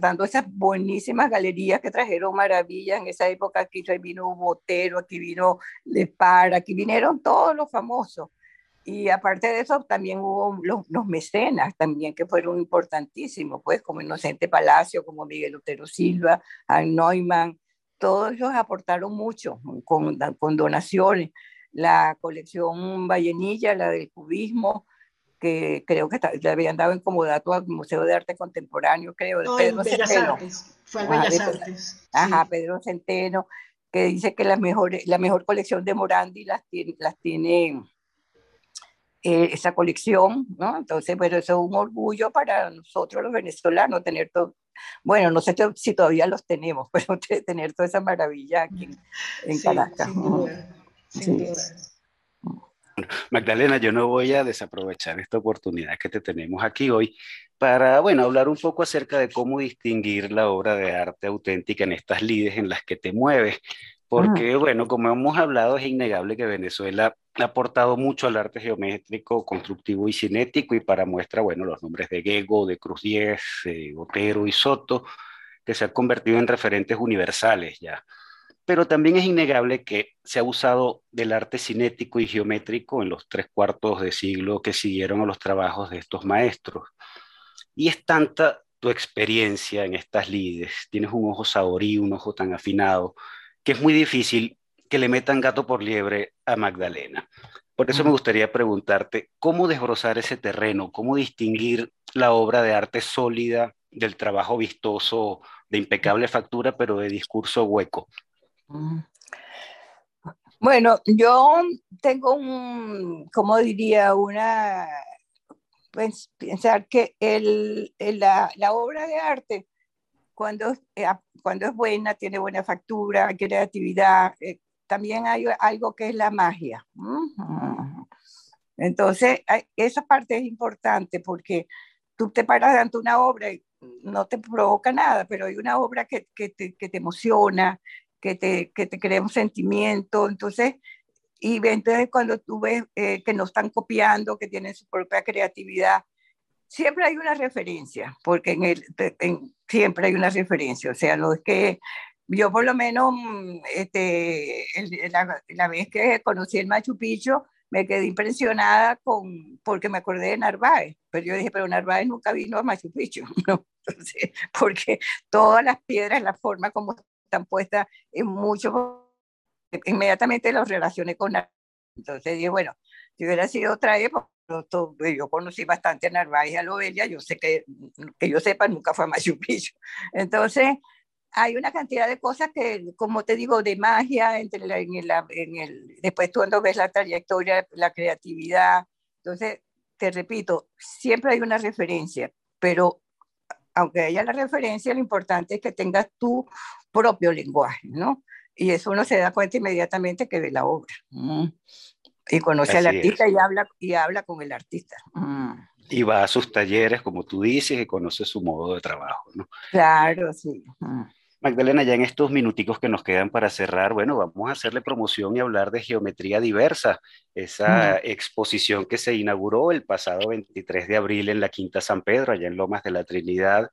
dando esas buenísimas galerías que trajeron maravillas. En esa época aquí vino Botero, aquí vino Lepar, aquí vinieron todos los famosos. Y aparte de eso, también hubo los, los, mecenas también que fueron importantísimos, pues como Inocente Palacio, como Miguel Otero Silva, Ann Neumann, todos ellos aportaron mucho con, con donaciones. La colección Vallenilla, la del cubismo, que creo que le habían dado en comodato al Museo de Arte Contemporáneo, creo, de Pedro Centeno. fue al Bellas Artes. Ajá, Pedro Centeno, que dice que la mejor, la mejor colección de Morandi las tiene, las tiene eh, esa colección, ¿no? Entonces, bueno, eso es un orgullo para nosotros los venezolanos tener todo, bueno, no sé si todavía los tenemos, [laughs] pero tener toda esa maravilla aquí en, Caracas. Sin Magdalena, yo no voy a desaprovechar esta oportunidad que te tenemos aquí hoy para, bueno, hablar un poco acerca de cómo distinguir la obra de arte auténtica en estas lides en las que te mueves. Porque, bueno, como hemos hablado, es innegable que Venezuela ha aportado mucho al arte geométrico, constructivo y cinético, y para muestra, bueno, los nombres de Gego, de Cruz Diez, eh, Otero y Soto, que se han convertido en referentes universales ya. Pero también es innegable que se ha usado del arte cinético y geométrico en los tres cuartos de siglo que siguieron a los trabajos de estos maestros. Y es tanta tu experiencia en estas lides, tienes un ojo saborí, un ojo tan afinado, que es muy difícil que le metan gato por liebre a Magdalena. Por eso me gustaría preguntarte, ¿cómo desbrozar ese terreno? ¿Cómo distinguir la obra de arte sólida del trabajo vistoso, de impecable factura, pero de discurso hueco? Bueno, yo tengo un, como diría, una, pues, pensar que el, la, la obra de arte cuando, eh, cuando es buena, tiene buena factura, creatividad, eh, también hay algo que es la magia. Entonces, esa parte es importante porque tú te paras ante una obra y no te provoca nada, pero hay una obra que, que, te, que te, emociona, que te, que te crea un sentimiento. Entonces, y entonces cuando tú ves eh, que no están copiando, que tienen su propia creatividad, siempre hay una referencia, porque en el, en, siempre hay una referencia. O sea, lo es que yo por lo menos, este, la, la, vez que conocí el Machu Picchu, me quedé impresionada con, porque me acordé de Narváez, pero yo dije, pero Narváez nunca vino a Machu Picchu, [laughs] ¿no? Entonces, porque todas las piedras, la forma como están puestas, es mucho, inmediatamente los relacioné con. Entonces dije, bueno, si hubiera sido otra época, yo conocí bastante a Narváez y a Lobelia, yo sé que, que yo sepa, nunca fue a Machu Picchu. Entonces, hay una cantidad de cosas que, como te digo, de magia, entre en, el, en el, después tú cuando ves la trayectoria, la creatividad. Entonces, te repito, siempre hay una referencia, pero aunque haya la referencia, lo importante es que tengas tu propio lenguaje, ¿no? Y eso uno se da cuenta inmediatamente que ve la obra. Y conoce al artista y habla, y habla con el artista. Y va a sus talleres, como tú dices, y conoce su modo de trabajo, ¿no? Claro, sí. Magdalena, ya en estos minuticos que nos quedan para cerrar, bueno, vamos a hacerle promoción y hablar de geometría diversa, esa exposición que se inauguró el pasado 23 de abril en la Quinta San Pedro, allá en Lomas de la Trinidad,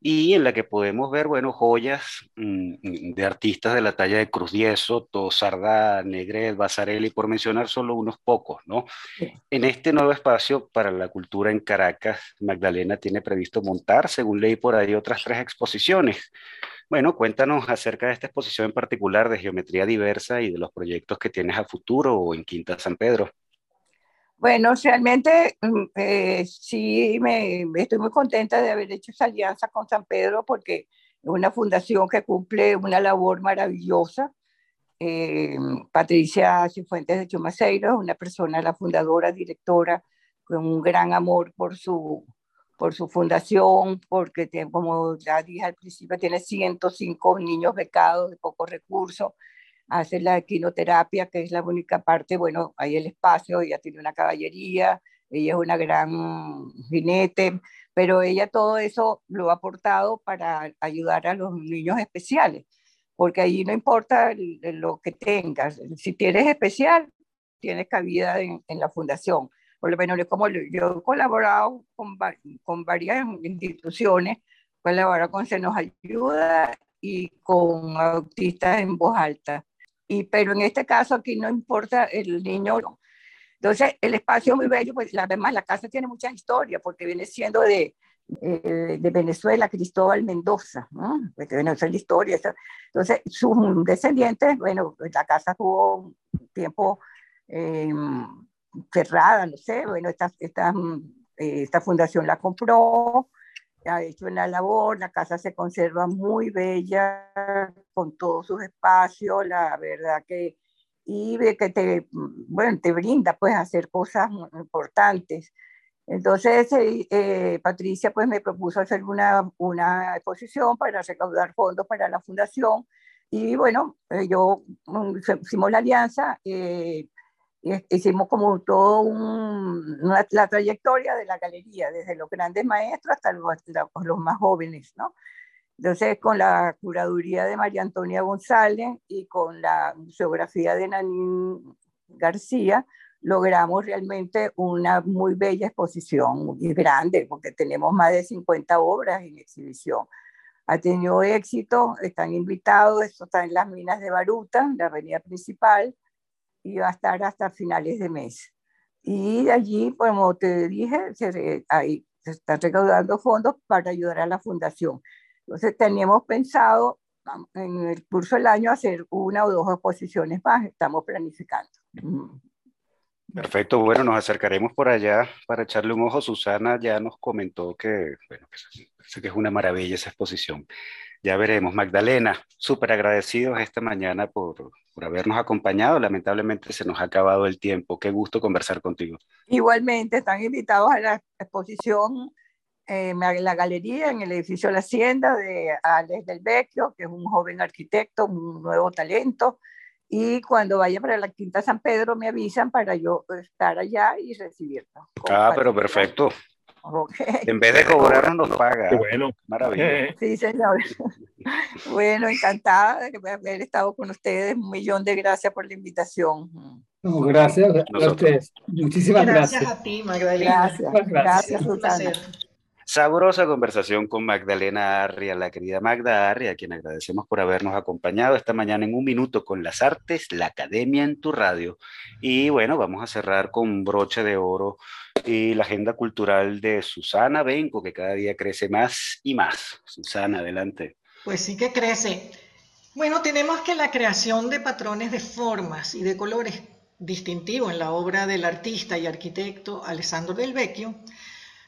y en la que podemos ver, bueno, joyas mm, de artistas de la talla de Cruz Dieso, Tosarda, Negret, Basarelli, por mencionar solo unos pocos, ¿no? En este nuevo espacio para la cultura en Caracas, Magdalena tiene previsto montar, según ley por ahí, otras tres exposiciones. Bueno, cuéntanos acerca de esta exposición en particular de geometría diversa y de los proyectos que tienes a futuro o en Quinta San Pedro. Bueno, realmente mm, eh, sí me, estoy muy contenta de haber hecho esa alianza con San Pedro porque es una fundación que cumple una labor maravillosa. Eh, Patricia Cifuentes de Chumaceiro, una persona, la fundadora, directora, con un gran amor por su, por su fundación, porque como ya dije al principio, tiene 105 niños becados de pocos recursos, hace la equinoterapia, que es la única parte, bueno, hay el espacio, ella tiene una caballería, ella es una gran jinete, pero ella todo eso lo ha aportado para ayudar a los niños especiales, porque ahí no importa lo que tengas, si tienes especial, tienes cabida en, en la fundación por lo menos como yo he colaborado con, con varias instituciones, colaboro con Se nos ayuda y con autistas en voz alta. Y, pero en este caso aquí no importa el niño. Entonces, el espacio es muy bello, pues además la casa tiene mucha historia, porque viene siendo de, eh, de Venezuela, Cristóbal Mendoza, ¿no? Porque Venezuela historia. Entonces, sus descendientes, bueno, la casa tuvo un tiempo eh, cerrada, no sé, bueno, esta, esta, eh, esta fundación la compró, ha hecho una labor, la casa se conserva muy bella, con todos sus espacios, la verdad que, y que te, bueno, te brinda pues hacer cosas importantes. Entonces, eh, eh, Patricia pues me propuso hacer una, una exposición para recaudar fondos para la fundación y bueno, yo mm, hicimos la alianza, hicimos como todo un, la trayectoria de la galería, desde los grandes maestros hasta los, los, más jóvenes, ¿no? Entonces, con la curaduría de María Antonia González y con la museografía de Nanín García, logramos realmente una muy bella exposición, muy grande, porque tenemos más de 50 obras en exhibición. Ha tenido éxito, están invitados, esto está en las minas de Baruta, la avenida principal, y va a estar hasta finales de mes. Y allí, como te dije, se, ahí se están recaudando fondos para ayudar a la fundación. Entonces, teníamos pensado en el curso del año hacer una o dos exposiciones más, estamos planificando. Perfecto, bueno, nos acercaremos por allá para echarle un ojo. Susana ya nos comentó que, bueno, que es una maravilla esa exposición. Ya veremos. Magdalena, súper agradecidos esta mañana por, por habernos acompañado. Lamentablemente se nos ha acabado el tiempo. Qué gusto conversar contigo. Igualmente, están invitados a la exposición eh, en la galería, en el edificio La Hacienda de Alex del Vecchio, que es un joven arquitecto, un nuevo talento. Y cuando vaya para la Quinta San Pedro me avisan para yo estar allá y recibirlo. Ah, pero perfecto. En vez de [laughs] cobrarnos, nos paga. bueno. Maravilla. [laughs] Sí, señor. [laughs] bueno, encantada de haber estado con ustedes. Un millón de gracias por la invitación. gracias a ustedes. Muchísimas gracias. Gracias a ti, Magdalena. Gracias, gracias, gracias Sabrosa conversación con Magdalena Arria, la querida Magda Arria, a quien agradecemos por habernos acompañado esta mañana en un minuto con las artes, la academia en tu radio. Y bueno, vamos a cerrar con broche de oro y la agenda cultural de Susana Benco, que cada día crece más y más. Susana, adelante. Pues sí que crece. Bueno, tenemos que la creación de patrones de formas y de colores distintivos en la obra del artista y arquitecto Alessandro Del Vecchio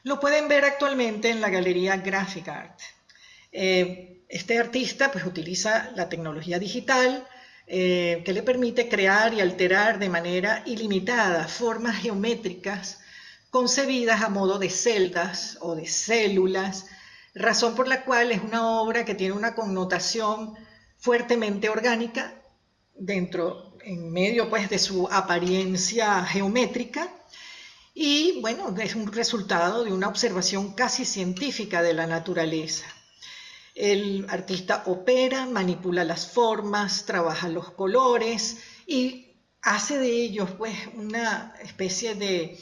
lo pueden ver actualmente en la galería Graphic Art. Eh, este artista pues, utiliza la tecnología digital eh, que le permite crear y alterar de manera ilimitada formas geométricas concebidas a modo de celdas o de células, razón por la cual es una obra que tiene una connotación fuertemente orgánica dentro, en medio pues de su apariencia geométrica y bueno, es un resultado de una observación casi científica de la naturaleza. El artista opera, manipula las formas, trabaja los colores y hace de ellos pues una especie de,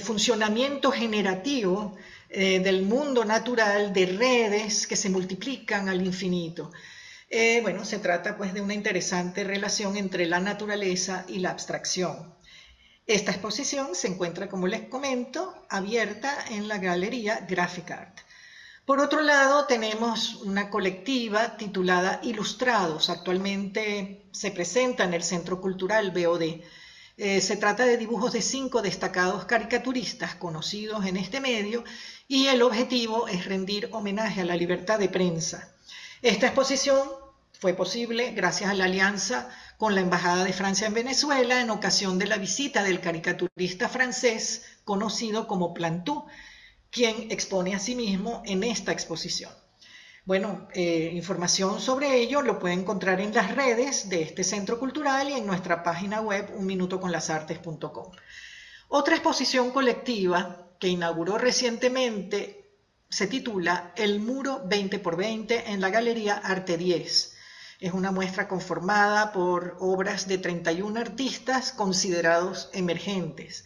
funcionamiento generativo eh, del mundo natural, de redes que se multiplican al infinito. Eh, bueno, se trata pues de una interesante relación entre la naturaleza y la abstracción. Esta exposición se encuentra, como les comento, abierta en la galería Graphic Art. Por otro lado, tenemos una colectiva titulada Ilustrados. Actualmente se presenta en el Centro Cultural BOD. Eh, se trata de dibujos de cinco destacados caricaturistas conocidos en este medio y el objetivo es rendir homenaje a la libertad de prensa. Esta exposición fue posible gracias a la alianza con la Embajada de Francia en Venezuela en ocasión de la visita del caricaturista francés conocido como Plantou, quien expone a sí mismo en esta exposición. Bueno, eh, información sobre ello lo puede encontrar en las redes de este centro cultural y en nuestra página web unminutoconlasartes.com. Otra exposición colectiva que inauguró recientemente se titula El Muro 20 x 20 en la Galería Arte 10 es una muestra conformada por obras de 31 artistas considerados emergentes.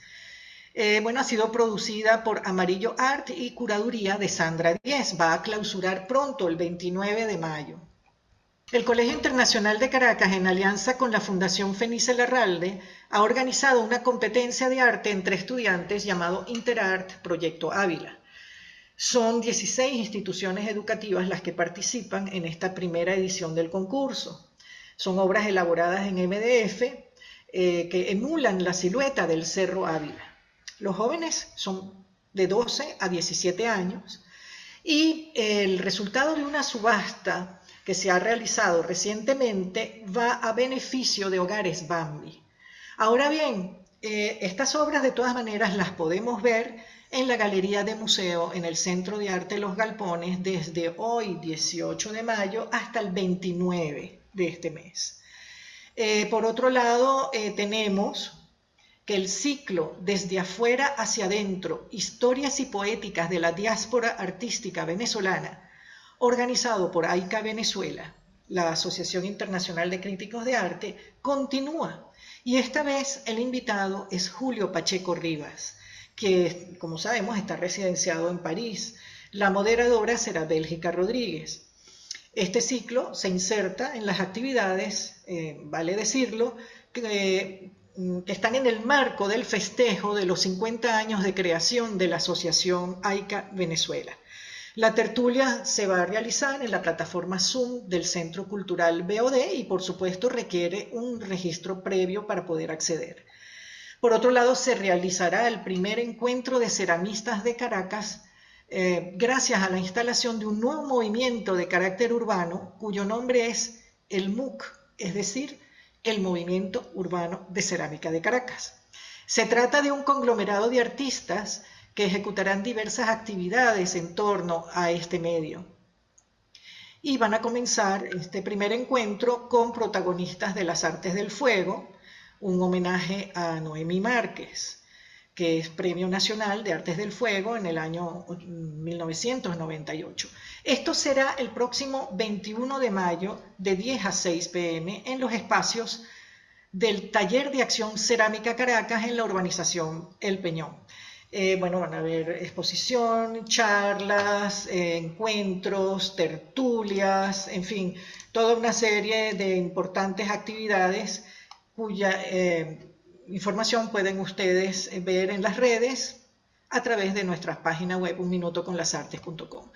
Eh, bueno, ha sido producida por Amarillo Art y curaduría de Sandra Díez. Va a clausurar pronto, el 29 de mayo. El Colegio Internacional de Caracas, en alianza con la Fundación Fenice Larralde, ha organizado una competencia de arte entre estudiantes llamado Interart Proyecto Ávila. Son 16 instituciones educativas las que participan en esta primera edición del concurso. Son obras elaboradas en MDF eh, que emulan la silueta del Cerro Ávila. Los jóvenes son de 12 a 17 años y el resultado de una subasta que se ha realizado recientemente va a beneficio de hogares Bambi. Ahora bien, eh, estas obras de todas maneras las podemos ver en la Galería de Museo en el Centro de Arte Los Galpones desde hoy, 18 de mayo, hasta el 29 de este mes. Eh, por otro lado, eh, tenemos que el ciclo Desde afuera hacia adentro, historias y poéticas de la diáspora artística venezolana, organizado por AICA Venezuela, la Asociación Internacional de Críticos de Arte, continúa. Y esta vez el invitado es Julio Pacheco Rivas, que, como sabemos, está residenciado en París. La moderadora será Bélgica Rodríguez. Este ciclo se inserta en las actividades, eh, vale decirlo, que, que, están en el marco del festejo de los 50 años de creación de la Asociación AICA Venezuela. La tertulia se va a realizar en la plataforma Zoom del Centro Cultural BOD y por supuesto requiere un registro previo para poder acceder. Por otro lado, se realizará el primer encuentro de ceramistas de Caracas eh, gracias a la instalación de un nuevo movimiento de carácter urbano cuyo nombre es el MUC, es decir, el Movimiento Urbano de Cerámica de Caracas. Se trata de un conglomerado de artistas que ejecutarán diversas actividades en torno a este medio. Y van a comenzar este primer encuentro con protagonistas de las artes del fuego, un homenaje a Noemí Márquez, que es Premio Nacional de Artes del Fuego en el año 1998. Esto será el próximo 21 de mayo de 10 a 6 pm en los espacios del Taller de Acción Cerámica Caracas en la urbanización El Peñón. Eh, bueno, van a haber exposición, charlas, eh, encuentros, tertulias, en fin, toda una serie de importantes actividades cuya eh, información pueden ustedes ver en las redes a través de nuestra página web unminutoconlasartes.com.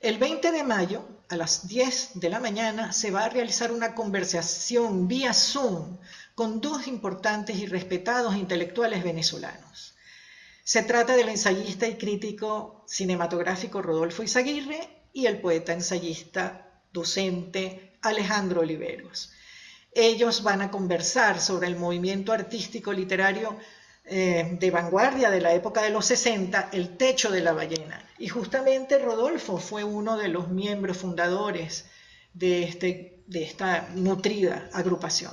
El 20 de mayo, a las 10 de la mañana, se va a realizar una conversación vía Zoom con dos importantes y respetados intelectuales venezolanos. Se trata del ensayista y crítico cinematográfico Rodolfo Izaguirre y el poeta ensayista docente Alejandro Oliveros. Ellos van a conversar sobre el movimiento artístico literario eh, de vanguardia de la época de los 60, El techo de la ballena. Y justamente Rodolfo fue uno de los miembros fundadores de, este, de esta nutrida agrupación.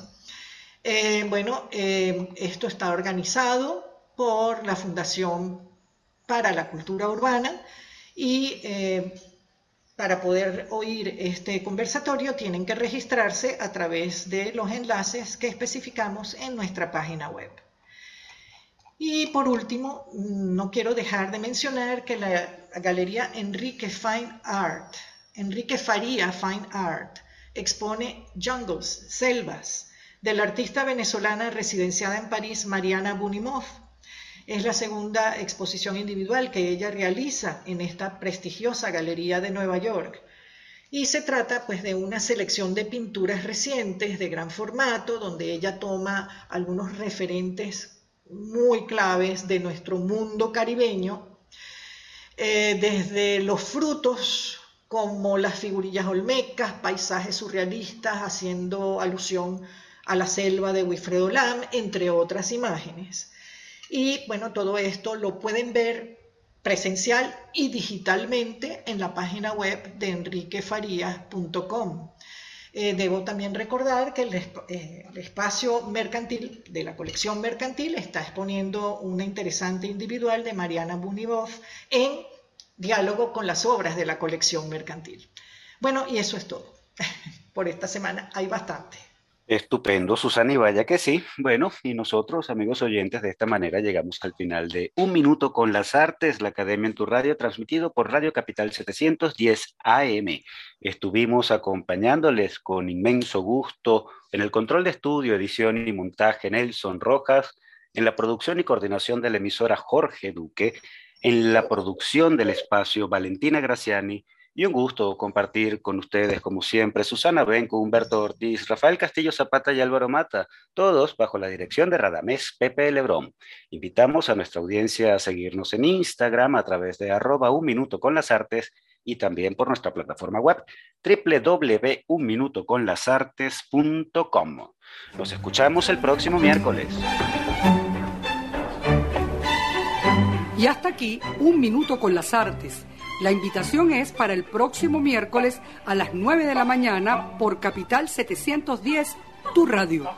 Eh, bueno, eh, esto está organizado por la Fundación para la Cultura Urbana y para poder oír este conversatorio tienen que registrarse a través de los enlaces que especificamos en nuestra página web. Y por último, no quiero dejar de mencionar que la Galería Enrique Fine Art, Enrique Faría Fine Art, expone Jungles, Selvas, de la artista venezolana residenciada en París, Mariana Bunimov, es la segunda exposición individual que ella realiza en esta prestigiosa galería de Nueva York. Y se trata pues de una selección de pinturas recientes de gran formato, donde ella toma algunos referentes muy claves de nuestro mundo caribeño, eh, desde los frutos como las figurillas olmecas, paisajes surrealistas haciendo alusión a la selva de Wilfredo Lam, entre otras imágenes. Y bueno, todo esto lo pueden ver presencial y digitalmente en la página web de enriquefarías.com. Eh, debo también recordar que eh, el, espacio mercantil de la colección mercantil está exponiendo una interesante individual de Mariana Bunibov en diálogo con las obras de la colección mercantil. Bueno, y eso es todo. [laughs] Por esta semana hay bastante. Estupendo, Susana, y vaya que sí. Bueno, y nosotros, amigos oyentes, de esta manera llegamos al final de Un Minuto con las Artes, la Academia en tu Radio, transmitido por Radio Capital 710 AM. Estuvimos acompañándoles con inmenso gusto en el control de estudio, edición y montaje Nelson Rojas, en la producción y coordinación de la emisora Jorge Duque, en la producción del espacio Valentina Graciani, y un gusto compartir con ustedes, como siempre, Susana Benco, Humberto Ortiz, Rafael Castillo Zapata y Álvaro Mata, todos bajo la dirección de Radamés Pepe Lebrón. Invitamos a nuestra audiencia a seguirnos en Instagram a través de arroba un minuto con las artes y también por nuestra plataforma web www.unminutoconlasartes.com. Nos escuchamos el próximo miércoles. Y hasta aquí, Un Minuto con las Artes la invitación es para el próximo miércoles a las 9 de la mañana por Capital 710, tu radio.